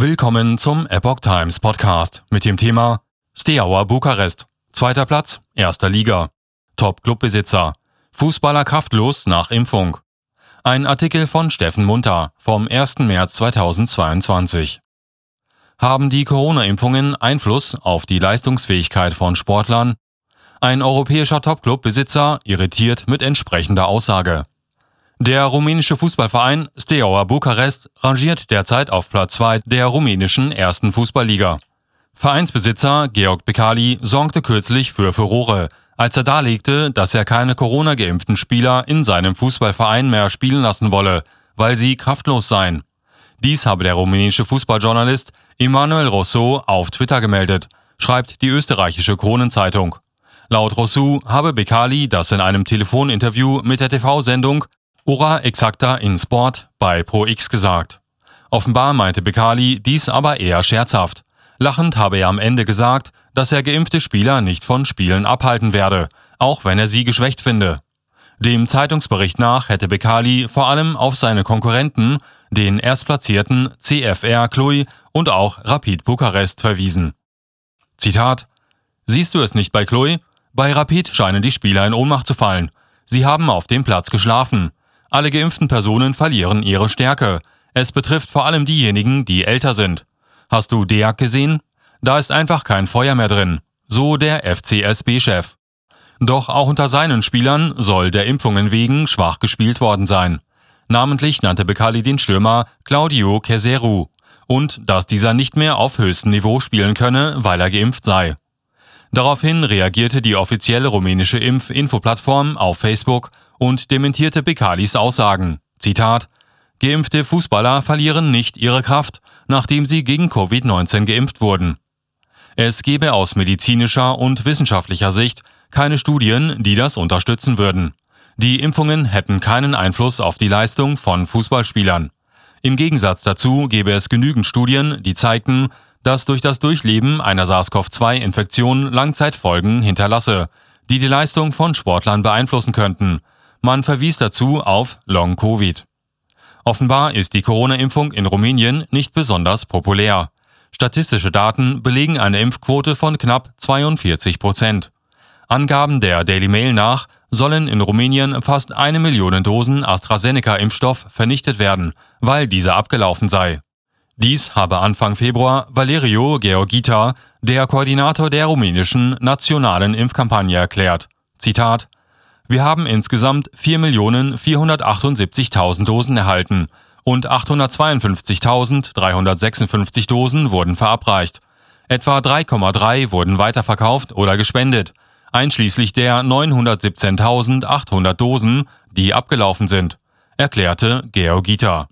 Willkommen zum Epoch Times Podcast mit dem Thema Steaua Bukarest. Zweiter Platz, erster Liga. Top-Clubbesitzer. Fußballer kraftlos nach Impfung. Ein Artikel von Steffen Munter vom 1. März 2022. Haben die Corona-Impfungen Einfluss auf die Leistungsfähigkeit von Sportlern? Ein europäischer Top-Clubbesitzer irritiert mit entsprechender Aussage. Der rumänische Fußballverein Steaua Bukarest rangiert derzeit auf Platz 2 der rumänischen ersten Fußballliga. Vereinsbesitzer Georg Bekali sorgte kürzlich für Furore, als er darlegte, dass er keine Corona-geimpften Spieler in seinem Fußballverein mehr spielen lassen wolle, weil sie kraftlos seien. Dies habe der rumänische Fußballjournalist Emanuel Rousseau auf Twitter gemeldet, schreibt die österreichische Kronenzeitung. Laut Rousseau habe Bekali das in einem Telefoninterview mit der TV-Sendung Ora Exacta in Sport bei Pro X gesagt. Offenbar meinte Bekali dies aber eher scherzhaft. Lachend habe er am Ende gesagt, dass er geimpfte Spieler nicht von Spielen abhalten werde, auch wenn er sie geschwächt finde. Dem Zeitungsbericht nach hätte Bekali vor allem auf seine Konkurrenten, den erstplatzierten CFR Cluj und auch Rapid Bukarest verwiesen. Zitat Siehst du es nicht bei Cluj? Bei Rapid scheinen die Spieler in Ohnmacht zu fallen. Sie haben auf dem Platz geschlafen. Alle geimpften Personen verlieren ihre Stärke. Es betrifft vor allem diejenigen, die älter sind. Hast du Deak gesehen? Da ist einfach kein Feuer mehr drin. So der FCSB-Chef. Doch auch unter seinen Spielern soll der Impfungen wegen schwach gespielt worden sein. Namentlich nannte Bekali den Stürmer Claudio Keseru und dass dieser nicht mehr auf höchstem Niveau spielen könne, weil er geimpft sei. Daraufhin reagierte die offizielle rumänische Impf-Info-Plattform auf Facebook und dementierte Bekalis Aussagen. Zitat Geimpfte Fußballer verlieren nicht ihre Kraft, nachdem sie gegen Covid-19 geimpft wurden. Es gebe aus medizinischer und wissenschaftlicher Sicht keine Studien, die das unterstützen würden. Die Impfungen hätten keinen Einfluss auf die Leistung von Fußballspielern. Im Gegensatz dazu gäbe es genügend Studien, die zeigten, dass durch das Durchleben einer SARS-CoV-2-Infektion Langzeitfolgen hinterlasse, die die Leistung von Sportlern beeinflussen könnten, man verwies dazu auf Long-Covid. Offenbar ist die Corona-Impfung in Rumänien nicht besonders populär. Statistische Daten belegen eine Impfquote von knapp 42 Prozent. Angaben der Daily Mail nach sollen in Rumänien fast eine Million Dosen AstraZeneca-Impfstoff vernichtet werden, weil dieser abgelaufen sei. Dies habe Anfang Februar Valerio Georgita, der Koordinator der rumänischen nationalen Impfkampagne, erklärt. Zitat wir haben insgesamt 4.478.000 Dosen erhalten und 852.356 Dosen wurden verabreicht. Etwa 3,3 wurden weiterverkauft oder gespendet, einschließlich der 917.800 Dosen, die abgelaufen sind, erklärte Georgita.